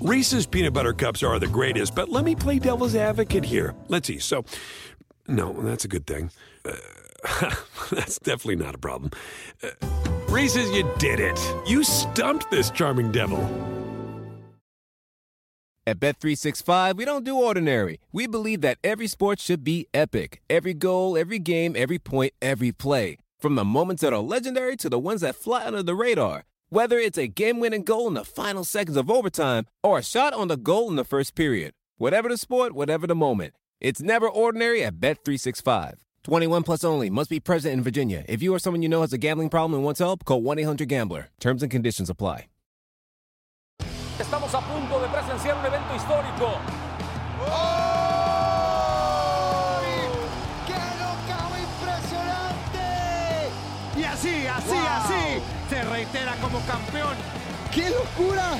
Reese's peanut butter cups are the greatest, but let me play devil's advocate here. Let's see. So, no, that's a good thing. Uh, that's definitely not a problem. Uh, Reese's, you did it. You stumped this charming devil. At Bet365, we don't do ordinary. We believe that every sport should be epic. Every goal, every game, every point, every play. From the moments that are legendary to the ones that fly under the radar. Whether it's a game-winning goal in the final seconds of overtime or a shot on the goal in the first period. Whatever the sport, whatever the moment. It's never ordinary at Bet365. 21 plus only. Must be present in Virginia. If you or someone you know has a gambling problem and wants help, call 1-800-GAMBLER. Terms and conditions apply. Estamos a punto de presenciar un evento histórico. ¡Qué como campeón. ¡Qué locura!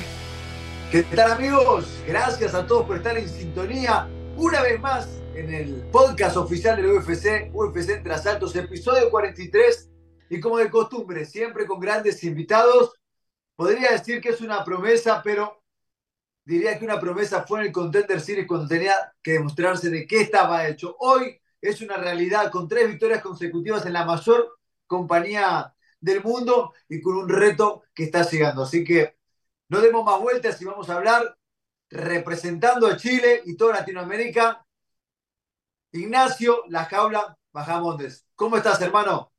¿Qué tal amigos? Gracias a todos por estar en sintonía una vez más en el podcast oficial del UFC, UFC Entre Asaltos, episodio 43. Y como de costumbre, siempre con grandes invitados. Podría decir que es una promesa, pero diría que una promesa fue en el Contender Series cuando tenía que demostrarse de qué estaba hecho. Hoy es una realidad con tres victorias consecutivas en la mayor compañía del mundo y con un reto que está llegando. Así que no demos más vueltas y vamos a hablar representando a Chile y toda Latinoamérica. Ignacio La Jaula Bajamontes. ¿Cómo estás, hermano?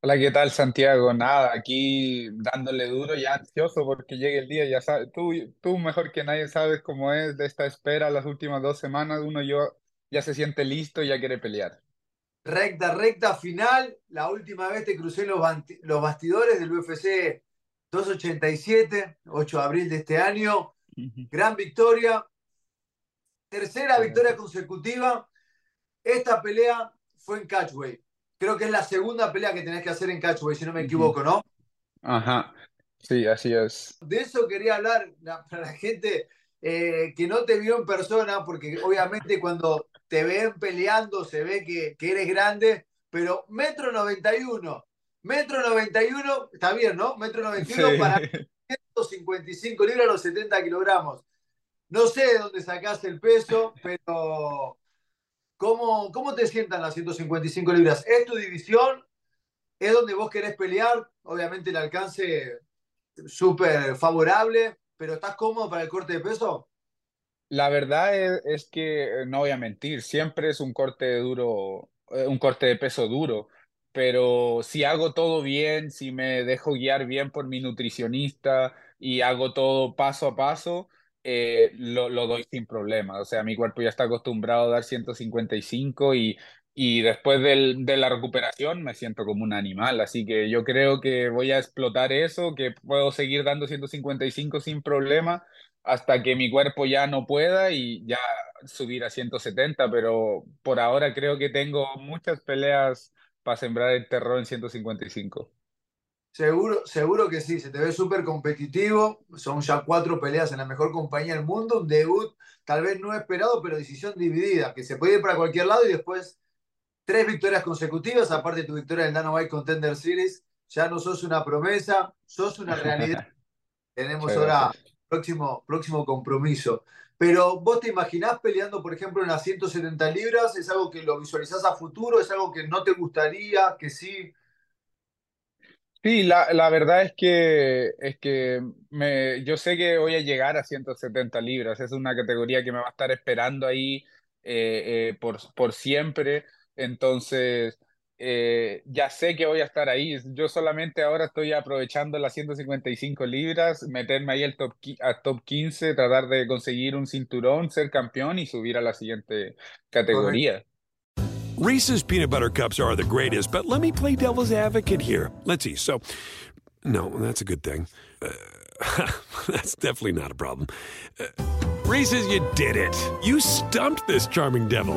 Hola, ¿qué tal, Santiago? Nada, aquí dándole duro, ya ansioso porque llegue el día, ya sabes, tú, tú mejor que nadie sabes cómo es de esta espera las últimas dos semanas, uno yo ya se siente listo y ya quiere pelear. Recta, recta final. La última vez te crucé los, bastidores del UFC 287, 8 de abril de este año. Gran victoria. Tercera victoria consecutiva. Esta pelea fue en Catchway. Creo que es la segunda pelea que tenés que hacer en Catchway, si no me equivoco, ¿no? Ajá, sí, así es. De eso quería hablar la- para la gente eh, que no te vio en persona, porque obviamente cuando te ven peleando se ve que, que eres grande, pero metro 91, metro 91, está bien, ¿no? Metro 91 Sí. para 155 libras, los 70 kilogramos. No sé de dónde sacaste el peso, pero ¿cómo, cómo te sientan las 155 libras? ¿Es tu división? ¿Es donde vos querés pelear? Obviamente el alcance súper favorable, pero ¿estás cómodo para el corte de peso? La verdad es, es que eh, no voy a mentir, siempre es un corte de duro, eh, un corte de peso duro, pero si hago todo bien, si me dejo guiar bien por mi nutricionista y hago todo paso a paso, eh, lo, lo doy sin problema. O sea, mi cuerpo ya está acostumbrado a dar 155 y, y después del- de la recuperación me siento como un animal, así que yo creo que voy a explotar eso, que puedo seguir dando 155 sin problema hasta que mi cuerpo ya no pueda y ya subir a 170, pero por ahora creo que tengo muchas peleas para sembrar el terror en 155. Seguro, seguro que sí, se te ve súper competitivo. Son ya cuatro peleas en la mejor compañía del mundo, un debut tal vez no esperado, pero decisión dividida, que se puede ir para cualquier lado y después tres victorias consecutivas, aparte de tu victoria en el Dana White Contender Series. Ya no sos una promesa, sos una realidad. Tenemos ahora. Próximo, próximo compromiso. Pero vos te imaginás peleando, por ejemplo, en las 170 libras, ¿es algo que lo visualizás a futuro? ¿Es algo que no te gustaría? ¿Que sí? Sí, la, la verdad es que, es que me, yo sé que voy a llegar a 170 libras. Es una categoría que me va a estar esperando ahí eh, eh, por, por siempre. Entonces, eh, ya sé que voy a estar ahí. Yo solamente ahora estoy aprovechando las 155 libras, meterme ahí al top, a top 15, tratar de conseguir un cinturón, ser campeón y subir a la siguiente categoría. Reese's peanut butter cups are the greatest, but let me play devil's advocate here. Let's see. So, no, that's a good thing. Uh, that's definitely not a problem. Uh, Reese's, you did it. You stumped this charming devil.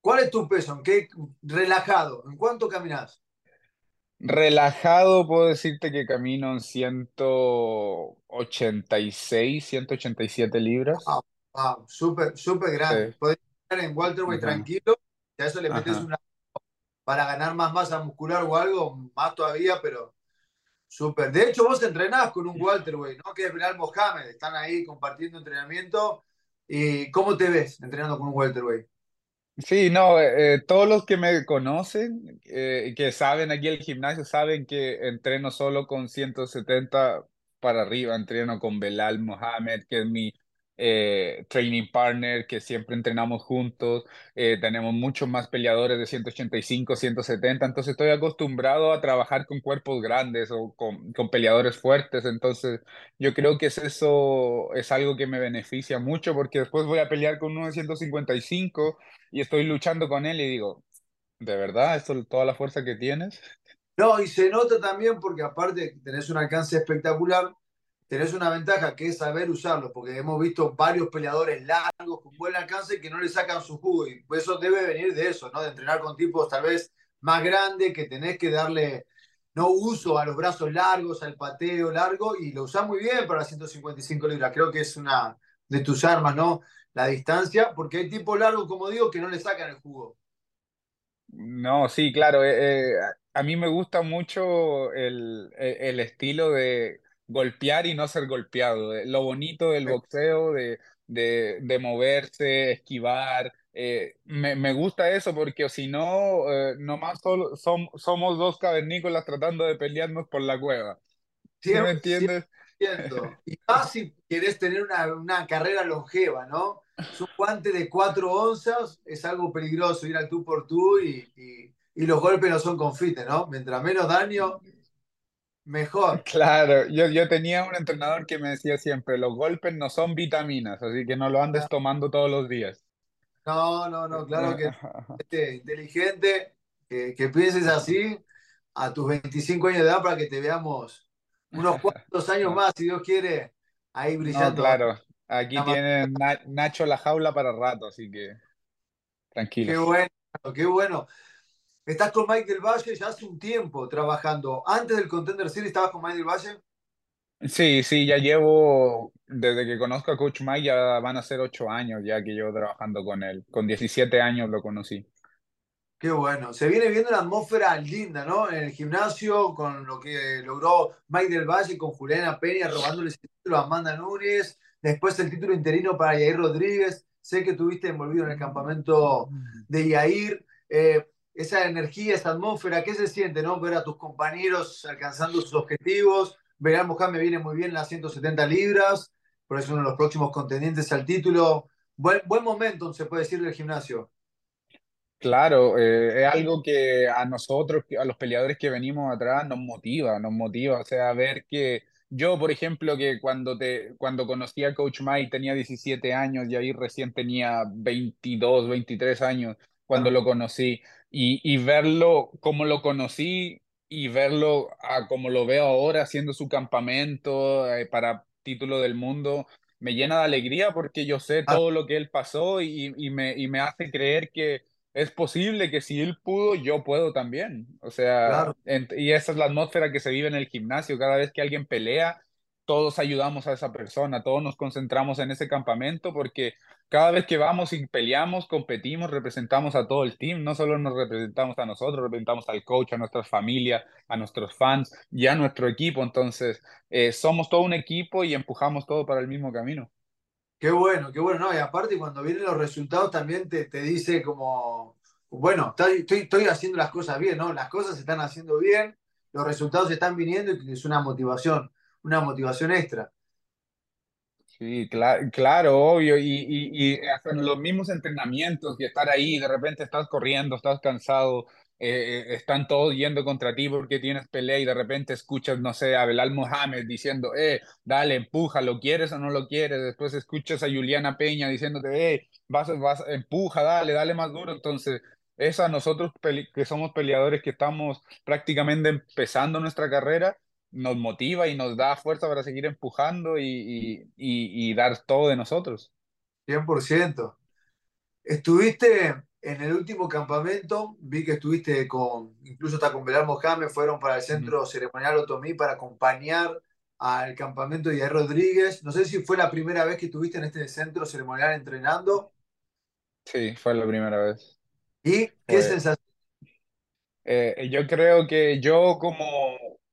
¿Cuál es tu peso? ¿En qué relajado? ¿En cuánto caminas? Relajado, puedo decirte que camino en 186, 187 libras. Wow, wow, súper, súper grande. Sí. Podés estar en Ajá. tranquilo, y a eso le metes Ajá. una para ganar más masa muscular o algo, más todavía, pero súper. De hecho, vos entrenás con un welterweight, ¿no? Que es Bilal Mohamed, están ahí compartiendo entrenamiento. ¿Y cómo te ves entrenando con un welterweight? Sí, no, eh, eh, todos los que me conocen, eh, que saben aquí el gimnasio, saben que entreno solo con 170 para arriba, entreno con Belal Mohamed, que es mi eh, training partner, que siempre entrenamos juntos, eh, tenemos muchos más peleadores de 185, 170, entonces estoy acostumbrado a trabajar con cuerpos grandes o con, con peleadores fuertes, entonces yo creo que es eso, es algo que me beneficia mucho, porque después voy a pelear con uno de 155 y estoy luchando con él y digo, ¿de verdad esto es toda la fuerza que tienes? No, y se nota también porque aparte tenés un alcance espectacular, tenés una ventaja que es saber usarlo, porque hemos visto varios peleadores largos con buen alcance que no le sacan su jugo, y eso debe venir de eso, ¿no? De entrenar con tipos tal vez más grandes, que tenés que darle no uso a los brazos largos, al pateo largo, y lo usás muy bien para las 155 libras. Creo que es una de tus armas, ¿no? La distancia, porque hay tipos largos, como digo, que no le sacan el jugo. No, sí, claro. eh, eh, a mí me gusta mucho el- el estilo de golpear y no ser golpeado. eh, Lo bonito del boxeo, de, de, de moverse, esquivar. eh, me, me gusta eso porque si no, eh, nomás solo, som- somos dos cavernícolas tratando de pelearnos por la cueva. ¿Sí me entiendes? Y más si querés tener una, una carrera longeva, ¿no? Es un guante de 4 onzas, es algo peligroso ir al tú por tú y, y- y los golpes no son confites, ¿no? Mientras menos daño, mejor. Claro, yo, yo tenía un entrenador que me decía siempre, los golpes no son vitaminas, así que no lo andes tomando todos los días. No, no, no, claro que este, inteligente, que, que pienses así a tus 25 años de edad para que te veamos unos cuantos años más, si Dios quiere, ahí No, brillando. claro, aquí más. tienen Na- Nacho la jaula para rato, así que Qué tranquilos. bueno, qué bueno. Estás con Michael Valle ya hace un tiempo trabajando. Antes del Contender Series estabas con Michael Valle. Sí, sí, ya llevo, desde que conozco a Coach Mike, ya van a ser ocho años ya que llevo trabajando con él. Con 17 años lo conocí. Qué bueno. Se viene viendo una atmósfera linda, ¿no? En el gimnasio, con lo que logró Mike del Valle con Juliana Peña, robándole ese título a Amanda Núñez. Después el título interino para Yair Rodríguez. Sé que estuviste envolvido en el campamento de Yair. Eh, esa energía, esa atmósfera, ¿qué se siente, no? Ver a tus compañeros alcanzando sus objetivos. Belal Mohamed viene muy bien en las 170 libras, por eso es uno de los próximos contendientes al título. Buen, buen momento, se puede decir, del gimnasio. Claro, eh, es algo que a nosotros, a los peleadores que venimos atrás, nos motiva, nos motiva. O sea, ver que yo, por ejemplo, que cuando te, cuando conocí a Coach Mike tenía 17 años y ahí recién tenía 22, 23 años cuando lo conocí. Y, y verlo como lo conocí y verlo a como lo veo ahora haciendo su campamento eh, para título del mundo, me llena de alegría porque yo sé todo lo que él pasó y, y me, y me hace creer que es posible que si él pudo, yo puedo también. O sea, Claro. y esa es la atmósfera que se vive en el gimnasio. Cada vez que alguien pelea, todos ayudamos a esa persona, todos nos concentramos en ese campamento porque cada vez que vamos y peleamos, competimos, representamos a todo el team. No solo nos representamos a nosotros, representamos al coach, a nuestras familias, a nuestros fans y a nuestro equipo. Entonces, eh, somos todo un equipo y empujamos todo para el mismo camino. Qué bueno, qué bueno, ¿no? Y aparte cuando vienen los resultados también te, te dice como, bueno, estoy, estoy, haciendo las cosas bien, ¿no? Las cosas se están haciendo bien, los resultados están viniendo y es una motivación, una motivación extra. Sí, cla- claro, obvio, y, y, y en los mismos entrenamientos y estar ahí, de repente estás corriendo, estás cansado, eh, eh, están todos yendo contra ti porque tienes pelea y de repente escuchas, no sé, a Belal Mohamed diciendo, eh, dale, empuja, ¿lo quieres o no lo quieres? Después escuchas a Juliana Peña diciéndote, eh, vas, vas, empuja, dale, dale más duro. Entonces, es a nosotros que somos peleadores que estamos prácticamente empezando nuestra carrera, nos motiva y nos da fuerza para seguir empujando y, y, y dar todo de nosotros. 100%. Estuviste en el último campamento, vi que estuviste con, incluso hasta con Belal Mohamed, fueron para el centro ceremonial Otomí para acompañar al campamento de Rodríguez. No sé si fue la primera vez que estuviste en este centro ceremonial entrenando. Sí, fue la primera vez. ¿Y qué sensación? Eh, yo creo que yo como,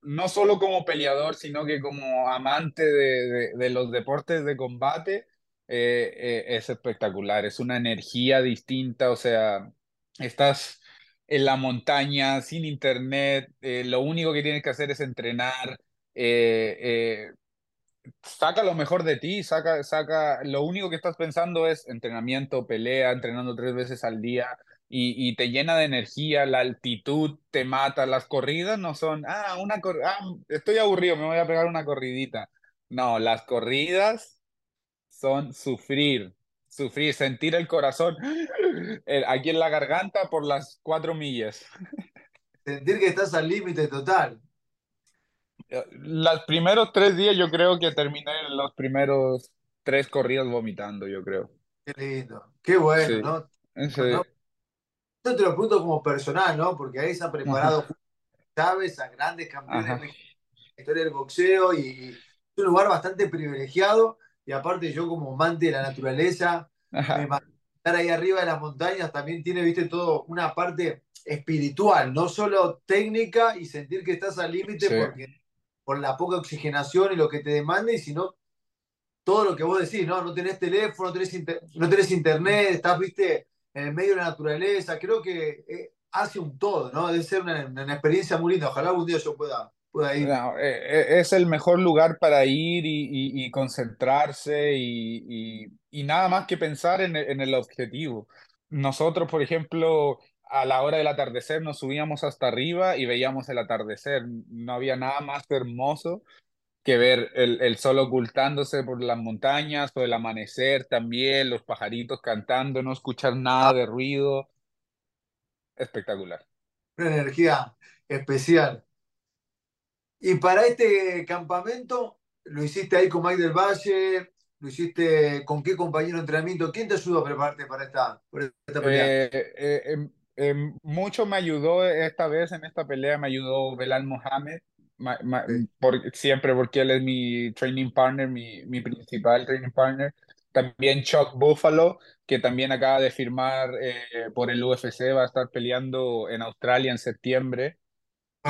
no solo como peleador, sino que como amante de, de, los deportes de combate, eh, eh, es espectacular. Es una energía distinta, o sea, estás en la montaña, sin internet, lo único que tienes que hacer es entrenar. saca lo mejor de ti, saca, saca, lo único que estás pensando es entrenamiento, pelea, entrenando tres veces al día y, te llena de energía, la altitud te mata, las corridas no son, ah, una ah, estoy aburrido, me voy a pegar una corridita. No, las corridas son sufrir, sufrir, sentir el corazón aquí en la garganta por las cuatro millas. Sentir que estás al límite total. Eh, los primeros tres días yo creo que terminé los primeros tres corridas vomitando, yo creo. Qué lindo, qué bueno, ¿no? Te lo pregunto como personal, ¿no? Porque ahí se han preparado, sabes, a grandes campeones de la historia del boxeo y, es un lugar bastante privilegiado. Y aparte, yo como amante de la naturaleza, estar ahí arriba de las montañas también tiene, viste, todo una parte espiritual, no solo técnica y sentir que estás al límite porque por la poca oxigenación y lo que te demande, sino todo lo que vos decís, ¿no? No tenés teléfono, no tenés, no tenés internet, estás, viste, en el medio de la naturaleza, creo que eh, hace un todo, ¿no? Debe ser una, experiencia muy linda, ojalá algún día yo pueda, pueda ir. Eh, eh, es el mejor lugar para ir y, concentrarse y, nada más que pensar en el, en el objetivo. Nosotros, por ejemplo, a la hora del atardecer nos subíamos hasta arriba y veíamos el atardecer. No había nada más hermoso que ver el, el, sol ocultándose por las montañas, por el amanecer también, los pajaritos cantando, no escuchar nada de ruido. Espectacular. Una energía especial. Y para este campamento, ¿lo hiciste ahí con Mike del Valle? ¿Lo hiciste con qué compañero de entrenamiento? ¿Quién te ayudó a prepararte para esta, pelea? Eh, eh, em, em, mucho me ayudó esta vez en esta pelea, me ayudó Belal Mohamed, por, siempre porque él es mi training partner, mi, mi principal training partner. También Chuck Buffalo, que también acaba de firmar eh, por el UFC, va a estar peleando en Australia en septiembre.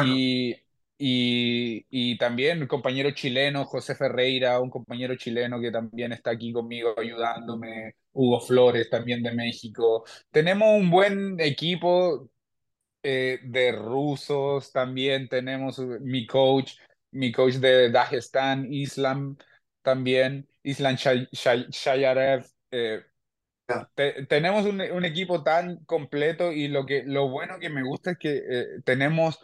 Y, y, y, también un compañero chileno, José Ferreira, un compañero chileno que también está aquí conmigo ayudándome, Hugo Flores también de México. Tenemos un buen equipo, eh, de rusos también tenemos uh, mi coach, mi coach de Dagestan, Islam también, Islam Shayarev. Eh, tenemos un, un, equipo tan completo y lo, que, lo bueno que me gusta es que eh, tenemos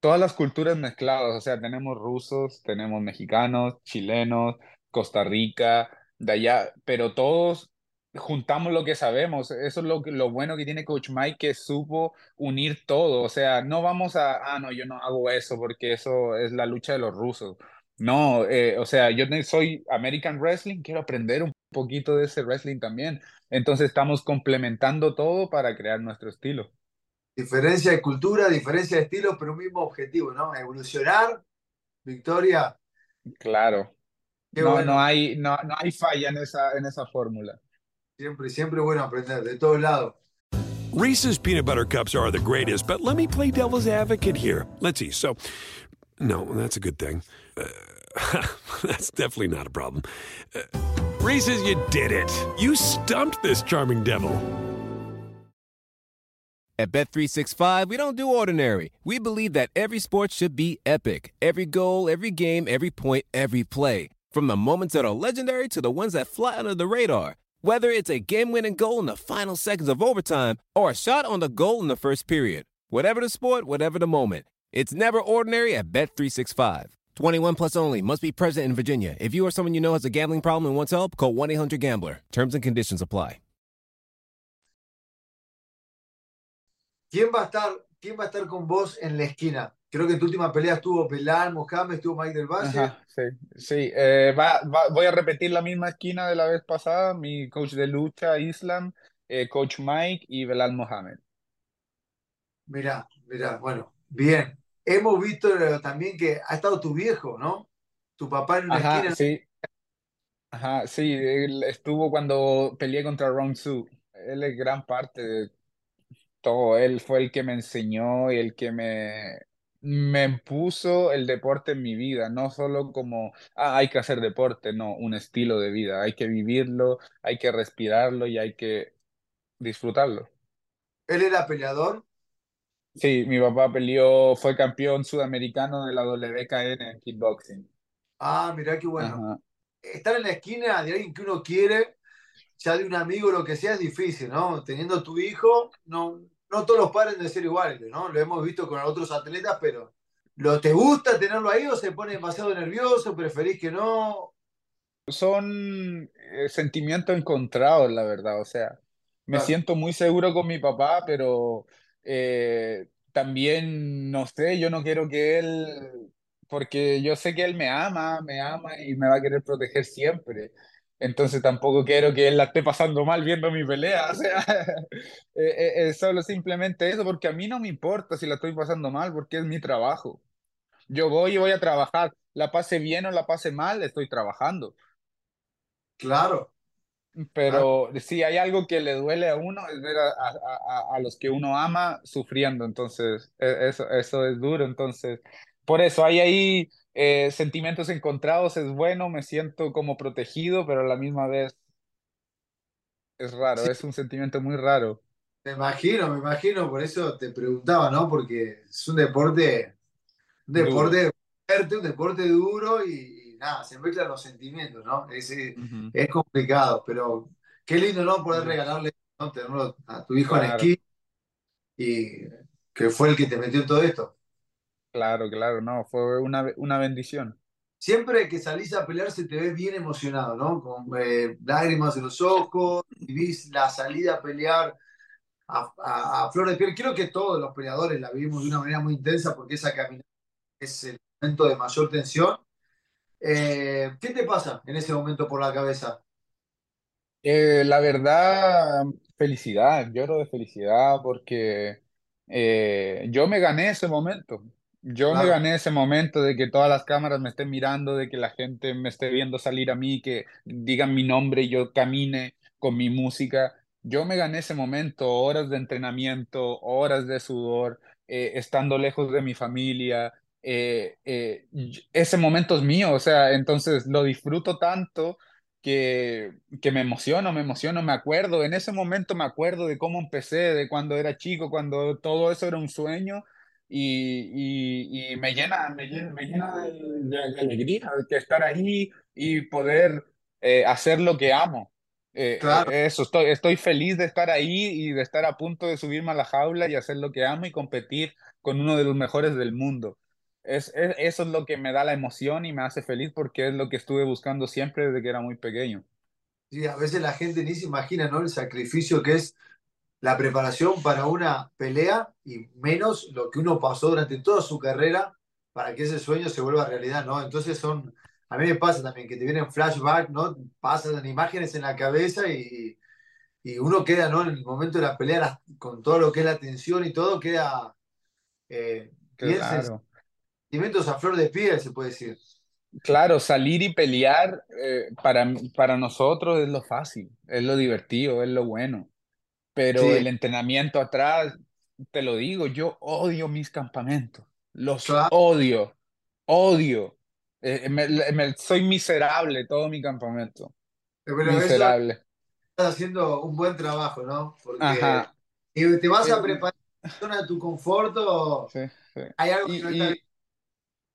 todas las culturas mezcladas, o sea, tenemos rusos, tenemos mexicanos, chilenos, Costa Rica, de allá, pero todos juntamos lo que sabemos. Eso es lo, lo bueno que tiene Coach Mike, que supo unir todo. O sea, no vamos a, ah, no, yo no hago eso porque eso es la lucha de los rusos. No, eh, o sea, yo soy American Wrestling, quiero aprender un poquito de ese wrestling también. Entonces estamos complementando todo para crear nuestro estilo. Diferencia de cultura, diferencia de estilo, pero un mismo objetivo, ¿no? Evolucionar, victoria. Claro. no, no, hay, no, no hay falla en esa, en esa fórmula. Siempre, siempre bueno aprender, de todos lados. Reese's peanut butter cups are the greatest, but let me play devil's advocate here. Let's see. So, no, that's a good thing. Uh, that's definitely not a problem. Uh, Reese's, you did it. You stumped this charming devil. At Bet365, we don't do ordinary. We believe that every sport should be epic. Every goal, every game, every point, every play. From the moments that are legendary to the ones that fly under the radar. Whether it's a game winning goal in the final seconds of overtime or a shot on the goal in the first period. Whatever the sport, whatever the moment. It's never ordinary at Bet365. 21 plus only must be present in Virginia. If you or someone you know has a gambling problem and wants help, call 1 800 Gambler. Terms and conditions apply. ¿quién va a estar, quién va a estar con vos en la esquina? Creo que en tu última pelea estuvo Pelán, Mohamed, estuvo Mike del Valle. Ajá, sí, sí. Eh, va, va- voy a repetir la misma esquina de la vez pasada. Mi coach de lucha, Islam, eh, coach Mike y Belal Mohamed. Mirá, mirá, bueno, bien. Hemos visto eh, también que ha estado tu viejo, ¿no? Tu papá en una Ajá, esquina. sí. Ajá, sí. Él estuvo cuando peleé contra Ron Su. Él es gran parte de todo. Él fue el que me enseñó y el que me, me puso el deporte en mi vida. No solo como, ah, hay que hacer deporte, no, un estilo de vida. Hay que vivirlo, hay que respirarlo y hay que disfrutarlo. Él era peleador. Sí, mi papá peleó, fue campeón sudamericano de la WKN en kickboxing. Ah, mirá qué bueno. Ajá. Estar en la esquina de alguien que uno quiere, ya de un amigo, lo que sea, es difícil, ¿no? Teniendo tu hijo, no, no todos los padres deben ser iguales, ¿no? Lo hemos visto con otros atletas, pero ¿lo te gusta tenerlo ahí o se pone demasiado nervioso? ¿Preferís que no? Son eh, sentimientos encontrados, la verdad. O sea, me Claro. siento muy seguro con mi papá, pero eh, también, no sé, yo no quiero que él, porque yo sé que él me ama, me ama y me va a querer proteger siempre. Entonces tampoco quiero que él la esté pasando mal viendo mi pelea. O sea, eh, eh, es solo simplemente eso, porque a mí no me importa si la estoy pasando mal, porque es mi trabajo. Yo voy y voy a trabajar, la pase bien o la pase mal, estoy trabajando. Claro, claro. Pero si hay algo que le duele a uno es ver a, a- a- a los que uno ama sufriendo, entonces e- eso, eso es duro, entonces por eso hay ahí eh, sentimientos encontrados, es bueno, me siento como protegido, pero a la misma vez es raro, Sí, es un sentimiento muy raro, me imagino, me imagino, por eso te preguntaba, ¿no? Porque es un deporte, un deporte fuerte, un deporte duro y, y nada, se mezclan los sentimientos, ¿no? Es, Ujú, es complicado, pero qué lindo, ¿no? Poder sí, regalarle, ¿no? Tenerlo a tu hijo en esquí y que fue el que te metió en todo esto. Claro, claro, no, fue una, una bendición. Siempre que salís a pelear se te ve bien emocionado, ¿no? Con eh, lágrimas en los ojos, vivís la salida a pelear a, a, a flor de piel. Creo que todos los peleadores la vivimos de una manera muy intensa porque esa caminata es el momento de mayor tensión. Eh, ¿qué te pasa en ese momento por la cabeza? Eh, la verdad, felicidad, lloro de felicidad porque eh, yo me gané ese momento. Yo me Claro, gané ese momento de que todas las cámaras me estén mirando, de que la gente me esté viendo salir a mí, que digan mi nombre y yo camine con mi música. Yo me gané ese momento, horas de entrenamiento, horas de sudor, eh, estando lejos de mi familia. eh, eh, ese momento es mío, o sea, entonces lo disfruto tanto que, que me emociono, me emociono, me acuerdo, en ese momento me acuerdo de cómo empecé, de cuando era chico, cuando todo eso era un sueño y, y, y me llena, me llena, me llena de, de- de alegría de estar ahí y poder eh, hacer lo que amo. Eh, claro. eh, eso, estoy, estoy feliz de estar ahí y de estar a punto de subirme a la jaula y hacer lo que amo y competir con uno de los mejores del mundo. Es, es- eso es lo que me da la emoción y me hace feliz porque es lo que estuve buscando siempre desde que era muy pequeño. Sí, a veces la gente ni se imagina, ¿no? El sacrificio que es la preparación para una pelea y menos lo que uno pasó durante toda su carrera para que ese sueño se vuelva realidad, ¿no? Entonces son, a mí me pasa también que te vienen flashback, ¿no? Pasan imágenes en la cabeza y, y uno queda, ¿no? En el momento de la pelea, las- con todo lo que es la tensión y todo, queda eh, Claro, sentimientos a flor de piel, se puede decir. claro, salir y pelear eh, para, para nosotros es lo fácil, es lo divertido, es lo bueno, pero Sí, el entrenamiento atrás, te lo digo, yo odio mis campamentos, los claro, odio, odio. Eh, me- me- soy miserable todo mi campamento, pero eso miserable. estás haciendo un buen trabajo, ¿no? Porque Ajá. te vas a Eh, preparar la zona de tu confort o sí, sí. hay algo que no está bien. Y,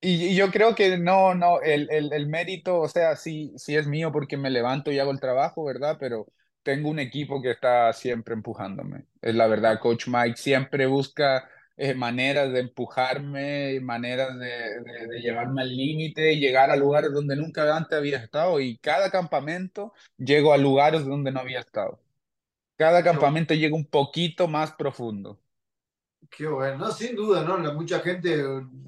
Y, y yo creo que no, no, el, el, el mérito, o sea, sí, sí es mío porque me levanto y hago el trabajo, ¿verdad? Pero tengo un equipo que está siempre empujándome. Es la verdad, Coach Mike siempre busca eh, maneras de empujarme, maneras de, de, de llevarme al límite llegar a lugares donde nunca antes había estado. Y cada campamento llego a lugares donde no había estado. Cada campamento llega un poquito más profundo. Qué bueno, no, sin duda, ¿no? Mucha gente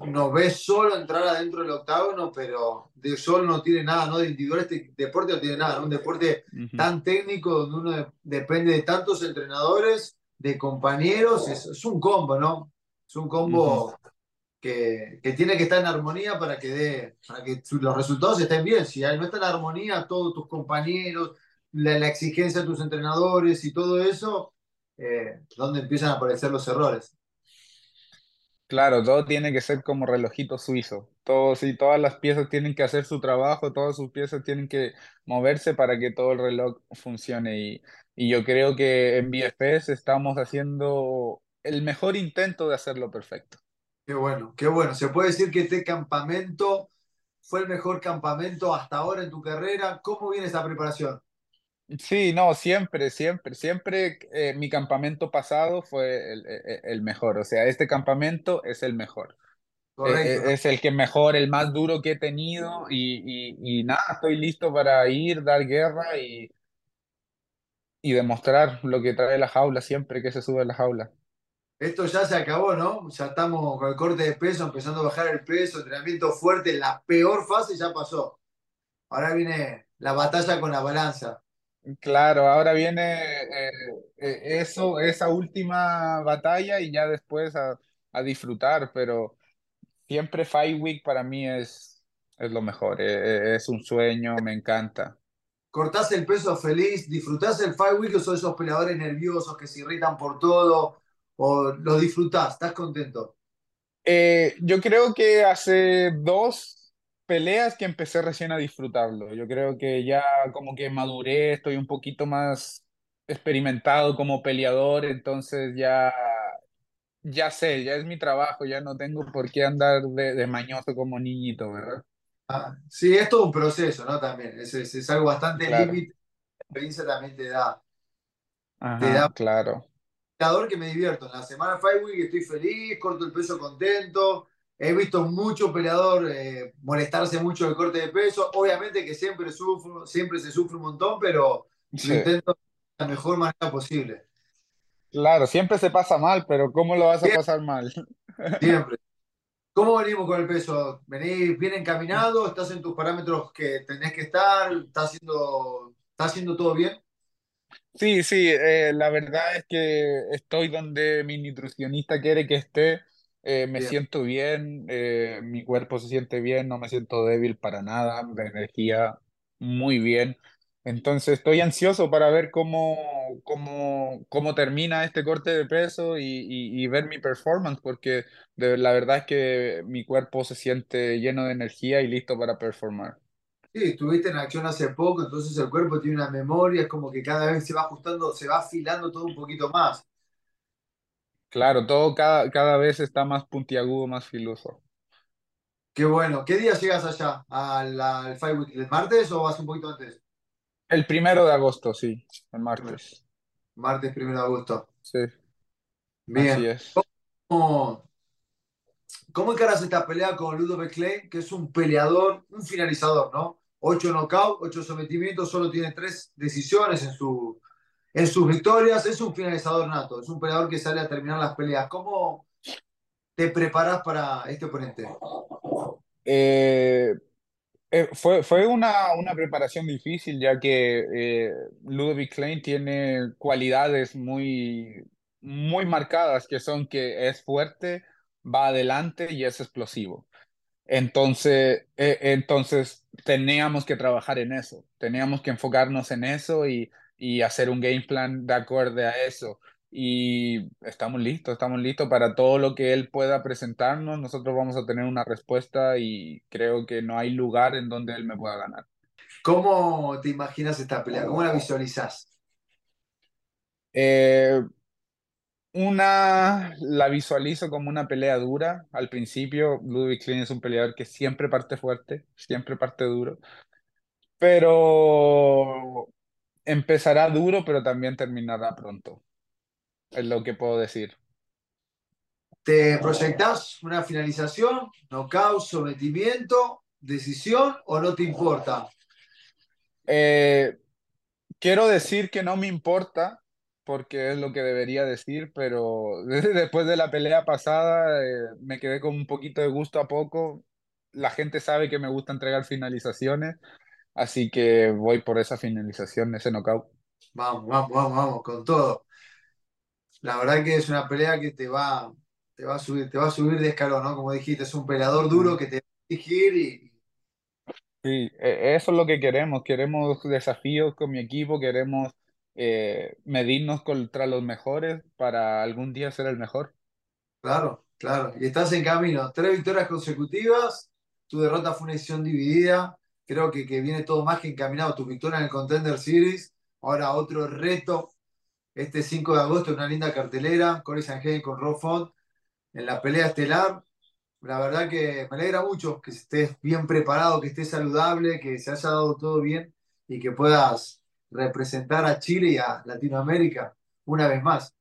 nos ve solo entrar adentro del octágono, pero de solo no tiene nada, ¿no? De individual este deporte no tiene nada, ¿no? Un deporte tan técnico donde uno de- depende de tantos entrenadores, de compañeros, es, es un combo, ¿no? Es un combo que, que tiene que estar en armonía para que dé, para que los resultados estén bien. Si no está en armonía, todos tus compañeros, la, la exigencia de tus entrenadores y todo eso, eh, donde empiezan a aparecer los errores. Claro, todo tiene que ser como relojito suizo. Todo, sí, todas las piezas tienen que hacer su trabajo, todas sus piezas tienen que moverse para que todo el reloj funcione. Y, yo creo que en BFS estamos haciendo el mejor intento de hacerlo perfecto. Qué bueno, qué bueno. ¿Se puede decir que este campamento fue el mejor campamento hasta ahora en tu carrera? ¿Cómo viene esa preparación? Sí, no, siempre, siempre, siempre eh, mi campamento pasado fue el, el- el mejor. O sea, este campamento es el mejor. Eh, Correcto. es el que mejor, el más duro que he tenido y, y, y nada, estoy listo para ir, dar guerra y, y demostrar lo que trae la jaula siempre que se sube a la jaula. Esto ya se acabó, ¿no? Ya estamos con el corte de peso, empezando a bajar el peso, entrenamiento fuerte, la peor fase ya pasó. Ahora viene la batalla con la balanza. Claro, ahora viene eh, eh, eso, esa última batalla y ya después a, a disfrutar, pero siempre Fight Week para mí es, es lo mejor, eh, es un sueño, me encanta. ¿Cortás el peso feliz? ¿Disfrutás el Fight Week o sos esos peleadores nerviosos que se irritan por todo? ¿O lo disfrutás? ¿Estás contento? Eh, yo creo que hace dos peleas que empecé recién a disfrutarlo. Yo creo que ya como que maduré, estoy un poquito más experimentado como peleador, entonces ya, ya sé, ya es mi trabajo, ya no tengo por qué andar de, de mañoso como niñito, ¿verdad? Ah, sí, es todo un proceso, ¿no? También, es, es, es algo bastante Claro. límite. La experiencia también te da. Te Ajá, da claro. peleador que me divierto. En la semana Fight Week estoy feliz, corto el peso contento. He visto mucho peleador eh, molestarse mucho del corte de peso. Obviamente que siempre sufro, siempre se sufre un montón, pero lo Sí. intento de la mejor manera posible. Claro, siempre se pasa mal, pero ¿cómo lo vas a pasar mal? Siempre. ¿Cómo venimos con el peso? ¿Venís bien encaminado? ¿Estás en tus parámetros que tenés que estar? ¿Estás haciendo, ¿estás haciendo todo bien? Sí, sí, eh, la verdad es que estoy donde mi nutricionista quiere que esté, eh, me Bien. siento bien, eh, mi cuerpo se siente bien, no me siento débil para nada, la energía muy bien. Entonces estoy ansioso para ver cómo, cómo, cómo termina este corte de peso y, y- y ver mi performance, porque de, la verdad es que mi cuerpo se siente lleno de energía y listo para performar. Sí, estuviste en acción hace poco, entonces el cuerpo tiene una memoria, es como que cada vez se va ajustando, se va afilando todo un poquito más. Claro, todo cada, cada vez está más puntiagudo, más filoso. Qué bueno. ¿Qué día llegas allá? ¿Al, al Fight Week? ¿El martes o vas un poquito antes? El primero de agosto, sí, el martes. Martes, primero de agosto. Sí, así Bien. es. ¿Cómo, cómo encaras esta pelea con Ludovic Clay, que es un peleador, un finalizador, ¿no? Ocho knockouts, ocho sometimientos, solo tiene tres decisiones en, su, en sus victorias. Es un finalizador nato, es un peleador que sale a terminar las peleas. ¿Cómo te preparas para este oponente? Eh, eh, fue, fue una, una preparación difícil, ya que eh, Ludovic Klein tiene cualidades muy, muy marcadas, que son que es fuerte, va adelante y es explosivo. Entonces, eh, entonces teníamos que trabajar en eso, teníamos que enfocarnos en eso y, y hacer un game plan de acuerdo a eso. Y estamos listos, estamos listos para todo lo que él pueda presentarnos. Nosotros vamos a tener una respuesta y creo que no hay lugar en donde él me pueda ganar. ¿Cómo te imaginas esta pelea? ¿Cómo la visualizas? Eh, una la visualizo como una pelea dura. Al principio, Ludwig Klein es un peleador que siempre parte fuerte, siempre parte duro. Pero empezará duro, pero también terminará pronto. Es lo que puedo decir. ¿Te proyectás una finalización, knockout, sometimiento, decisión o no te importa? Eh, quiero decir que no me importa, porque es lo que debería decir, pero después de la pelea pasada eh, me quedé con un poquito de gusto a poco. La gente sabe que me gusta entregar finalizaciones, así que voy por esa finalización, ese knockout. Vamos, vamos, vamos, vamos, con todo. La verdad que es una pelea que te va, te va a subir, te va a subir de escalón, ¿no? Como dijiste, es un peleador duro que te va a exigir y Sí, e- eso es lo que queremos. Queremos desafíos con mi equipo, queremos eh, medirnos contra los mejores para algún día ser el mejor. claro, claro. Y estás en camino. Tres victorias consecutivas, tu derrota fue una decisión dividida. Creo que, que viene todo más que encaminado. Tu victoria en el Contender Series. Ahora otro reto. Este 5 de agosto, una linda cartelera. Corey Sanjay con Rob Font en la pelea estelar. La verdad que me alegra mucho que estés bien preparado, que estés saludable, que se haya dado todo bien y que puedas representar a Chile y a Latinoamérica una vez más.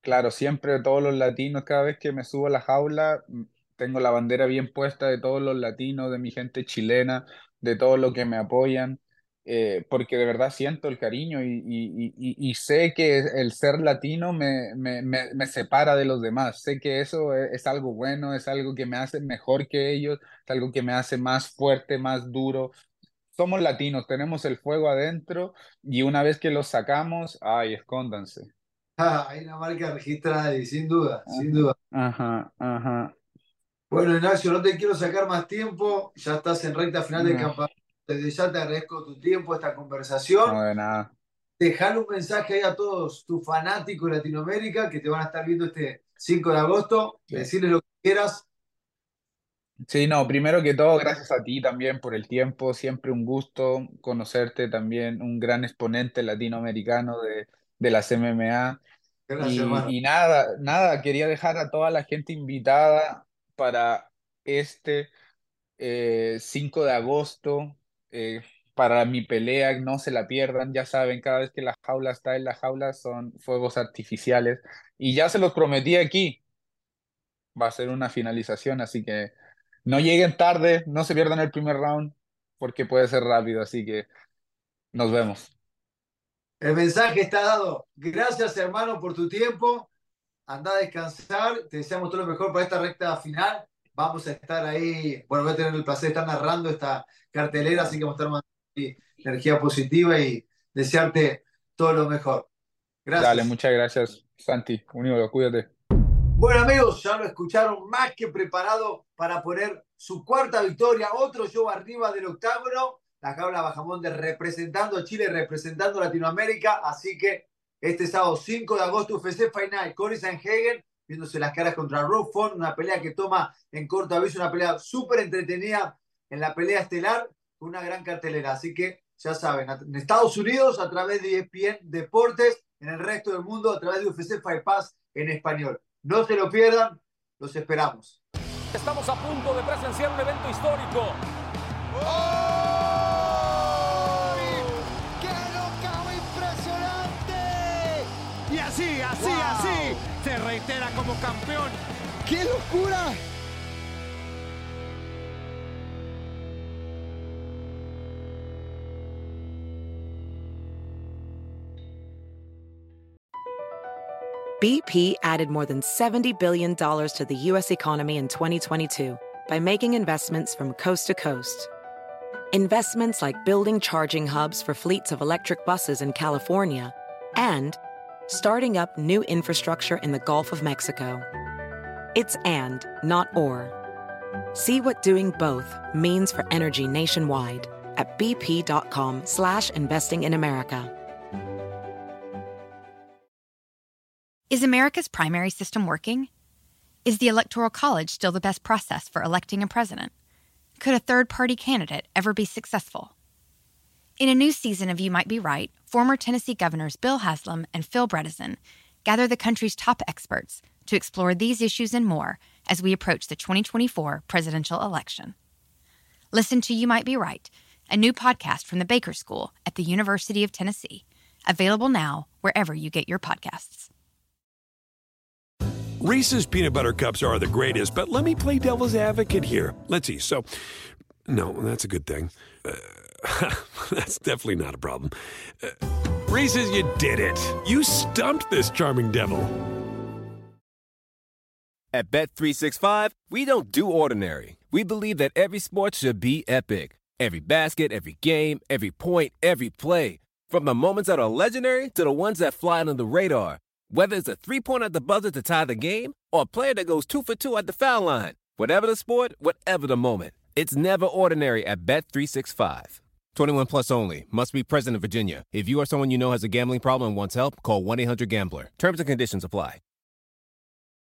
Claro, siempre todos los latinos, cada vez que me subo a la jaula, tengo la bandera bien puesta de todos los latinos, de mi gente chilena, de todos los que me apoyan, eh, porque de verdad siento el cariño y, y- y- y sé que el ser latino me, me, me, me separa de los demás. Sé que eso es, es algo bueno, es algo que me hace mejor que ellos, es algo que me hace más fuerte, más duro. Somos latinos, tenemos el fuego adentro y una vez que lo sacamos, ay, escóndanse. Ah, hay una marca registrada y sin duda, sin Ajá, duda. ajá, ajá. Bueno, Ignacio, no te quiero sacar más tiempo, ya estás en recta final del No, campeonato. Desde ya te agradezco tu tiempo, esta no conversación. de nada. Dejar un mensaje ahí a todos tus fanáticos de Latinoamérica que te van a estar viendo este 5 de agosto. Sí. Decirles lo que quieras. Sí, no, primero que todo, gracias a ti también por el tiempo, siempre un gusto conocerte también, un gran exponente latinoamericano de, de las MMA. Gracias, y nada, nada, quería dejar a toda la gente invitada para este eh, 5 de agosto, eh, para mi pelea, no se la pierdan, ya saben, cada vez que la jaula está en la jaula son fuegos artificiales. Y ya se los prometí aquí, va a ser una finalización, así que no lleguen tarde, no se pierdan el primer round, porque puede ser rápido, así que nos vemos. El mensaje está dado. Gracias, hermano, por tu tiempo. Anda a descansar. Te deseamos todo lo mejor para esta recta final. Vamos a estar ahí. Bueno, voy a tener el placer de estar narrando esta cartelera, así que vamos a estar mandando energía positiva y desearte todo lo mejor. Dale, Gracias. muchas gracias, Santi. Unido, cuídate. Bueno amigos, ya lo escucharon más que preparado para poner su cuarta victoria, otro show arriba del octágono, la jaula Bajamonte representando a Chile, representando a Latinoamérica, así que este sábado 5 de agosto UFC Final, Cory Sanhagen viéndose las caras contra Rob Font, una pelea que toma en corto aviso, una pelea súper entretenida en la pelea estelar, con una gran cartelera, así que ya saben, en Estados Unidos a través de ESPN Deportes, en el resto del mundo a través de UFC Fight Pass en español. No se lo pierdan, los esperamos. Estamos a punto de presenciar un evento histórico. ¡Qué así, así, ¡Wow! así, se reitera como campeón. ¡Qué locura! BP added more than $70 billion to the U.S. economy in 2022 by making investments from coast to coast. Investments like building charging hubs for fleets of electric buses in California and starting up new infrastructure in the Gulf of Mexico. It's and, not or. See what doing both means for energy nationwide at bp.com slash investing in America. Is America's primary system working? Is the Electoral College still the best process for electing a president? Could a third party candidate ever be successful? In a new season of You Might Be Right, former Tennessee governors Bill Haslam and Phil Bredesen gather the country's top experts to explore these issues and more as we approach the 2024 presidential election. Listen to You Might Be Right, a new podcast from the Baker School at the University of Tennessee, available now wherever you get your podcasts. Reese's peanut butter cups are the greatest, but let me play devil's advocate here. Let's see. So, no, that's a good thing. Uh, that's definitely not a problem. Uh, Reese's, you did it. You stumped this charming devil. At Bet365, we don't do ordinary. We believe that every sport should be epic. Every basket, every game, every point, every play. From the moments that are legendary to the ones that fly under the radar. Whether it's a three pointer at the buzzer to tie the game or a player that goes two for two at the foul line. Whatever the sport, whatever the moment. It's never ordinary at Bet365. 21 plus only. Must be present in Virginia. If you or someone you know has a gambling problem and wants help, call 1 800 Gambler. Terms and conditions apply.